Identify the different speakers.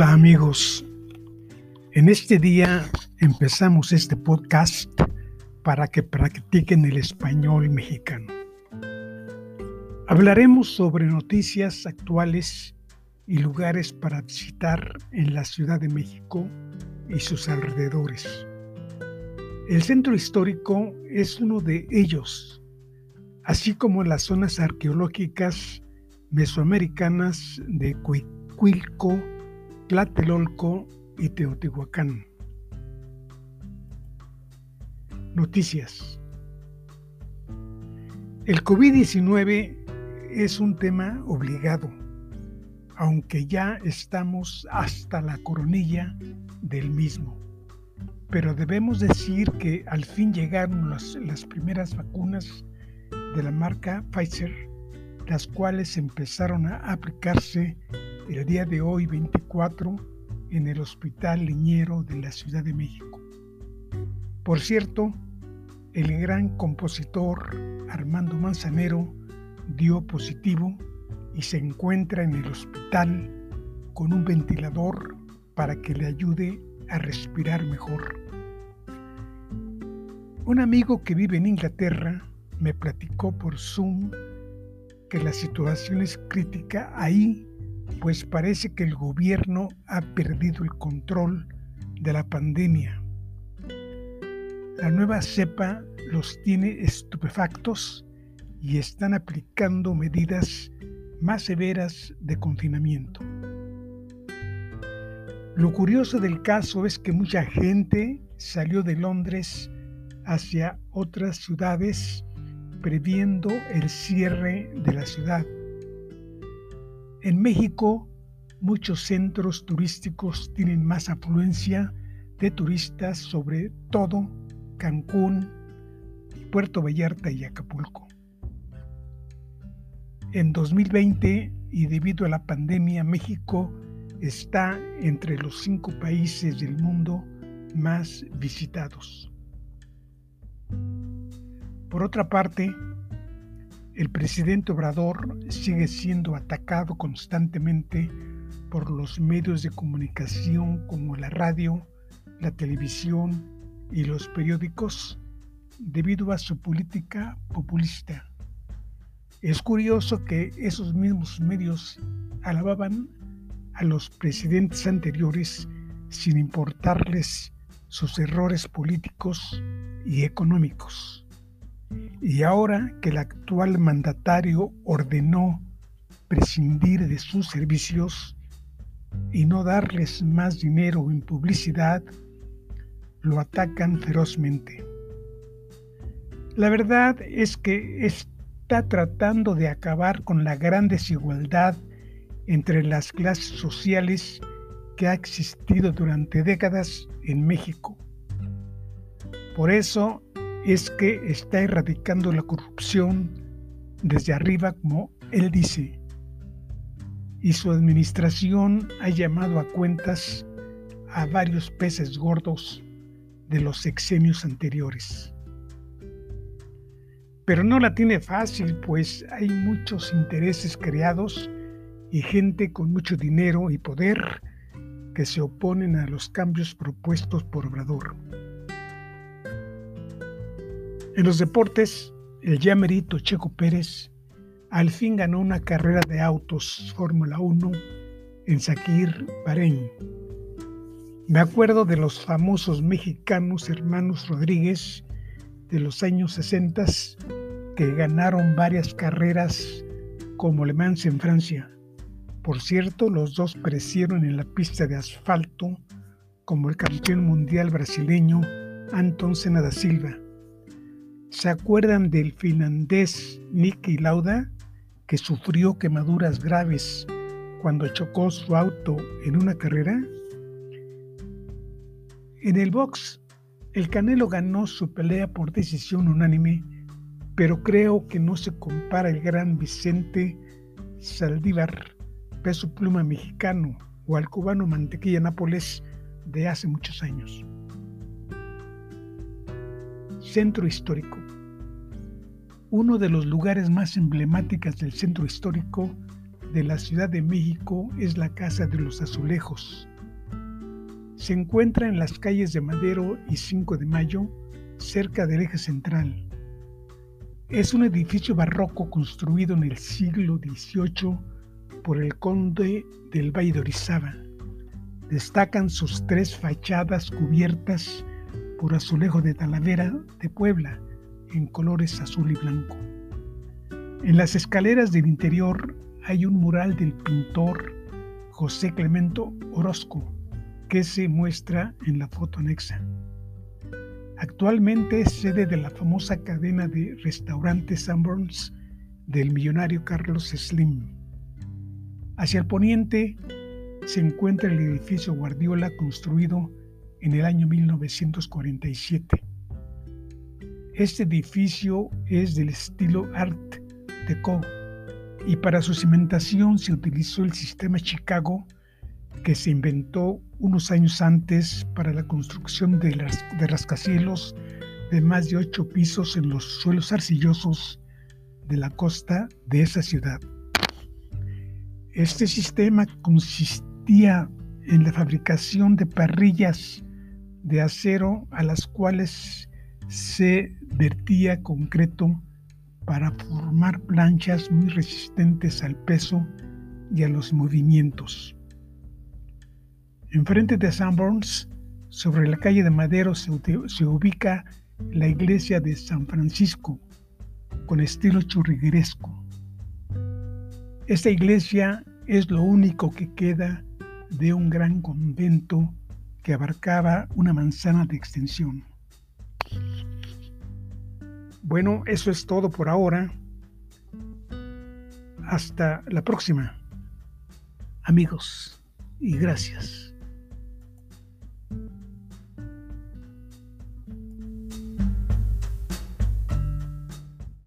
Speaker 1: Hola amigos, en este día empezamos este podcast para que practiquen el español mexicano. Hablaremos sobre noticias actuales y lugares para visitar en la Ciudad de México y sus alrededores. El centro histórico es uno de ellos, así como las zonas arqueológicas mesoamericanas de Cuilco, Tlatelolco y Teotihuacán. Noticias. El COVID-19 es un tema obligado, aunque ya estamos hasta la coronilla del mismo. Pero debemos decir que al fin llegaron las, las primeras vacunas de la marca Pfizer, las cuales empezaron a aplicarse el día de hoy 24 en el Hospital Liñero de la Ciudad de México. Por cierto, el gran compositor Armando Manzanero dio positivo y se encuentra en el hospital con un ventilador para que le ayude a respirar mejor. Un amigo que vive en Inglaterra me platicó por Zoom que la situación es crítica ahí pues parece que el gobierno ha perdido el control de la pandemia. La nueva cepa los tiene estupefactos y están aplicando medidas más severas de confinamiento. Lo curioso del caso es que mucha gente salió de Londres hacia otras ciudades previendo el cierre de la ciudad en México, muchos centros turísticos tienen más afluencia de turistas, sobre todo Cancún, Puerto Vallarta y Acapulco. En 2020 y debido a la pandemia, México está entre los cinco países del mundo más visitados. Por otra parte, el presidente Obrador sigue siendo atacado constantemente por los medios de comunicación como la radio, la televisión y los periódicos debido a su política populista. Es curioso que esos mismos medios alababan a los presidentes anteriores sin importarles sus errores políticos y económicos. Y ahora que el actual mandatario ordenó prescindir de sus servicios y no darles más dinero en publicidad, lo atacan ferozmente. La verdad es que está tratando de acabar con la gran desigualdad entre las clases sociales que ha existido durante décadas en México. Por eso es que está erradicando la corrupción desde arriba, como él dice, y su administración ha llamado a cuentas a varios peces gordos de los sexenios anteriores. Pero no la tiene fácil, pues hay muchos intereses creados y gente con mucho dinero y poder que se oponen a los cambios propuestos por Obrador. En los deportes, el ya merito Checo Pérez al fin ganó una carrera de autos Fórmula 1 en Sakir, Bahrein. Me acuerdo de los famosos mexicanos hermanos Rodríguez de los años 60 que ganaron varias carreras como Le Mans en Francia. Por cierto, los dos perecieron en la pista de asfalto como el campeón mundial brasileño Anton Senna da Silva. ¿Se acuerdan del finlandés Nicky Lauda, que sufrió quemaduras graves cuando chocó su auto en una carrera? En el box, el Canelo ganó su pelea por decisión unánime, pero creo que no se compara el gran Vicente Saldívar, peso pluma mexicano, o al cubano Mantequilla Nápoles de hace muchos años. Centro Histórico. Uno de los lugares más emblemáticos del centro histórico de la Ciudad de México es la Casa de los Azulejos, Se encuentra en las calles de Madero y 5 de Mayo, cerca del eje central. Es un edificio barroco construido en el siglo XVIII por el conde del Valle de Orizaba. Destacan sus tres fachadas cubiertas por azulejo de Talavera de Puebla en colores azul y blanco. En las escaleras del interior hay un mural del pintor José Clemento Orozco que se muestra en la foto anexa. Actualmente es sede de la famosa cadena de restaurantes Sanborns del millonario Carlos Slim. Hacia el poniente se encuentra el edificio Guardiola construido en el año 1947. Este edificio es del estilo Art Deco y para su cimentación se utilizó el sistema Chicago que se inventó unos años antes para la construcción de, rascacielos de más de ocho pisos en los suelos arcillosos de la costa de esa ciudad. Este sistema consistía en la fabricación de parrillas de acero a las cuales se vertía concreto para formar planchas muy resistentes al peso y a los movimientos. Enfrente de Sanborns, sobre la calle de Madero, se, ubica la iglesia de San Francisco, con estilo churrigueresco. Esta iglesia es lo único que queda de un gran convento que abarcaba una manzana de extensión. Bueno, eso es todo por ahora. Hasta la próxima, amigos, y gracias.